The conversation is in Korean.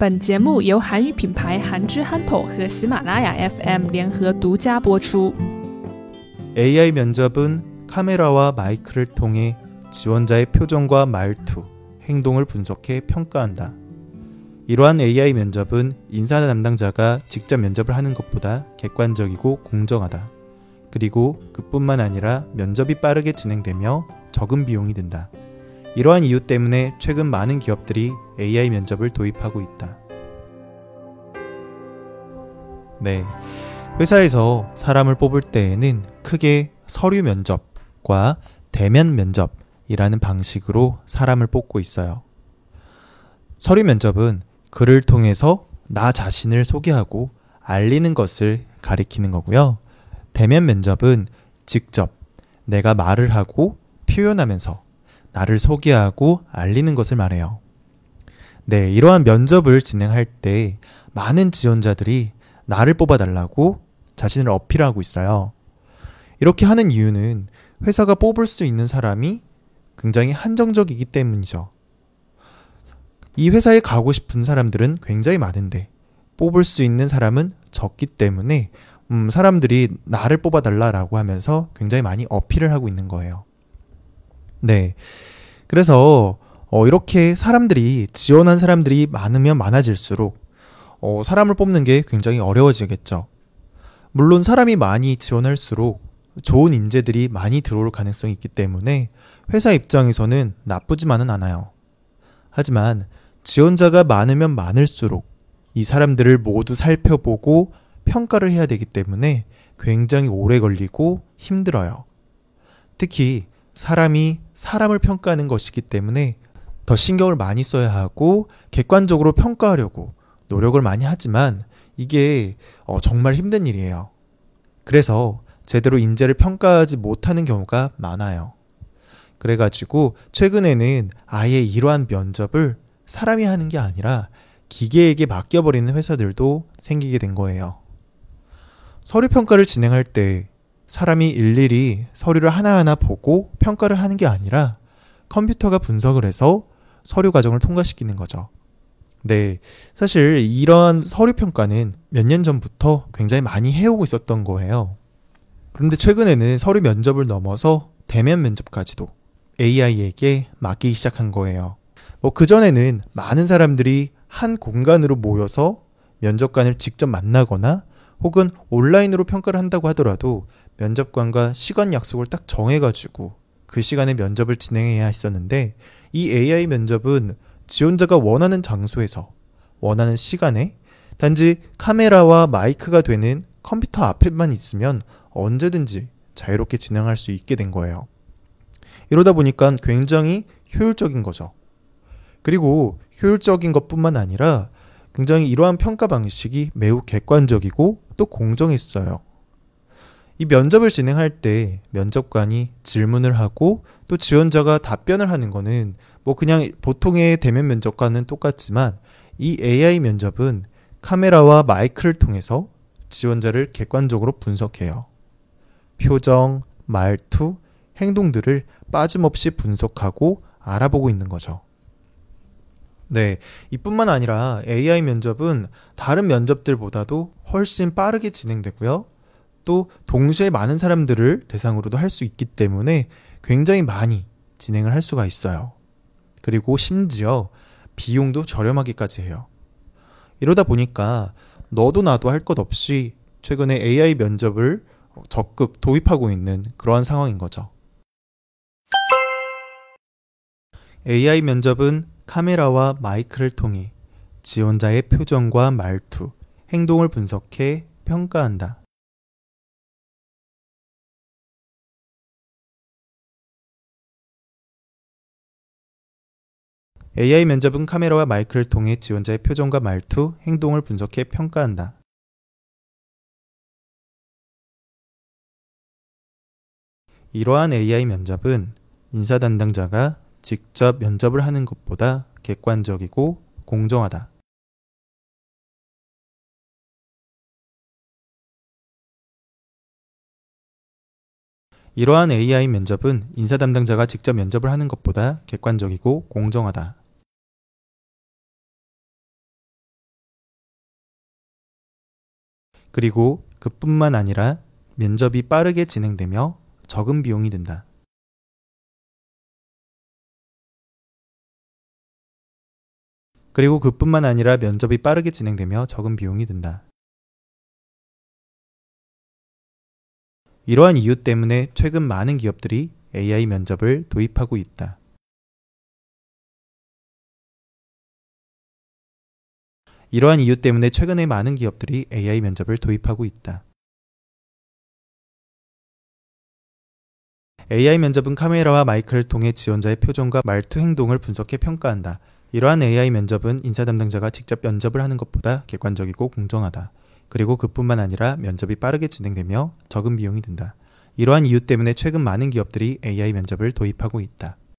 本节目由韩语品牌韩之憨头和喜马拉雅 FM 联合独家播出。 AI 면접은 카메라와 마이크를 통해 지원자의 표정과 말투, 행동을 분석해 평가한다. 이러한 AI 면접은 인사 담당자가 직접 면접을 하는 것보다 객관적이고 공정하다. 그리고 그뿐만 아니라 면접이 빠르게 진행되며 적은 비용이 든다. 이러한 이유 때문에 최근 많은 기업들이 AI 면접을 도입하고 있다. 네. 회사에서 사람을 뽑을 때에는 크게 서류 면접과 대면 면접이라는 방식으로 사람을 뽑고 있어요. 서류 면접은 글을 통해서 나 자신을 소개하고 알리는 것을 가리키는 거고요. 대면 면접은 직접 내가 말을 하고 표현하면서 나를 소개하고 알리는 것을 말해요. 네, 이러한 면접을 진행할 때 많은 지원자들이 나를 뽑아달라고 자신을 어필하고 있어요. 이렇게 하는 이유는 회사가 뽑을 수 있는 사람이 굉장히 한정적이기 때문이죠. 이 회사에 가고 싶은 사람들은 굉장히 많은데 뽑을 수 있는 사람은 적기 때문에 음, 사람들이 나를 뽑아달라라고 하면서 굉장히 많이 어필을 하고 있는 거예요. 네. 그래서 어, 이렇게 사람들이 지원한 사람들이 많으면 많아질수록 어, 사람을 뽑는 게 굉장히 어려워지겠죠. 물론 사람이 많이 지원할수록 좋은 인재들이 많이 들어올 가능성이 있기 때문에 회사 입장에서는 나쁘지만은 않아요. 하지만 지원자가 많으면 많을수록 이 사람들을 모두 살펴보고 평가를 해야 되기 때문에 굉장히 오래 걸리고 힘들어요. 특히 사람이 사람을 평가하는 것이기 때문에 더 신경을 많이 써야 하고 객관적으로 평가하려고 노력을 많이 하지만 이게 어, 정말 힘든 일이에요. 그래서 제대로 인재를 평가하지 못하는 경우가 많아요. 그래가지고 최근에는 아예 이러한 면접을 사람이 하는 게 아니라 기계에게 맡겨버리는 회사들도 생기게 된 거예요. 서류 평가를 진행할 때 사람이 일일이 서류를 하나하나 보고 평가를 하는 게 아니라 컴퓨터가 분석을 해서 서류 과정을 통과시키는 거죠. 네. 사실 이러한 서류 평가는 몇 년 전부터 굉장히 많이 해오고 있었던 거예요. 그런데 최근에는 서류 면접을 넘어서 대면 면접까지도 AI에게 맡기기 시작한 거예요. 뭐 그전에는 많은 사람들이 한 공간으로 모여서 면접관을 직접 만나거나 혹은 온라인으로 평가를 한다고 하더라도 면접관과 시간 약속을 딱 정해가지고 그 시간에 면접을 진행해야 했었는데 이 AI 면접은 지원자가 원하는 장소에서 원하는 시간에 단지 카메라와 마이크가 되는 컴퓨터 앞에만 있으면 언제든지 자유롭게 진행할 수 있게 된 거예요. 이러다 보니까 굉장히 효율적인 거죠. 그리고 효율적인 것 뿐만 아니라 굉장히 이러한 평가 방식이 매우 객관적이고 또 공정했어요. 이 면접을 진행할 때 면접관이 질문을 하고 또 지원자가 답변을 하는 거는 뭐 그냥 보통의 대면 면접과는 똑같지만 이 AI 면접은 카메라와 마이크를 통해서 지원자를 객관적으로 분석해요. 표정, 말투, 행동들을 빠짐없이 분석하고 알아보고 있는 거죠. 네. 이뿐만 아니라 AI 면접은 다른 면접들보다도 훨씬 빠르게 진행되고요. 또 동시에 많은 사람들을 대상으로도 할 수 있기 때문에 굉장히 많이 진행을 할 수가 있어요. 그리고 심지어 비용도 저렴하기까지 해요. 이러다 보니까 너도 나도 할 것 없이 최근에 AI 면접을 적극 도입하고 있는 그러한 상황인 거죠. AI 면접은 카메라와 마이크를 통해 지원자의 표정과 말투, 행동을 분석해 평가한다. AI 면접은 카메라와 마이크를 통해 지원자의 표정과 말투, 행동을 분석해 평가한다. 이러한 AI 면접은 인사 담당자가 직접 면접을 하는 것보다 객관적이고 공정하다. 이러한 AI 면접은 인사 담당자가 직접 면접을 하는 것보다 객관적이고 공정하다. 그리고 그뿐만 아니라 면접이 빠르게 진행되며 적은 비용이 든다. 그리고 그뿐만 아니라 면접이 빠르게 진행되며 적은 비용이 든다. 이러한 이유 때문에 최근 많은 기업들이 AI 면접을 도입하고 있다. 이러한 이유 때문에 최근에 많은 기업들이 AI 면접을 도입하고 있다. AI 면접은 카메라와 마이크를 통해 지원자의 표정과 말투 행동을 분석해 평가한다. 이러한 AI 면접은 인사 담당자가 직접 면접을 하는 것보다 객관적이고 공정하다. 그리고 그뿐만 아니라 면접이 빠르게 진행되며 적은 비용이 든다. 이러한 이유 때문에 최근 많은 기업들이 AI 면접을 도입하고 있다.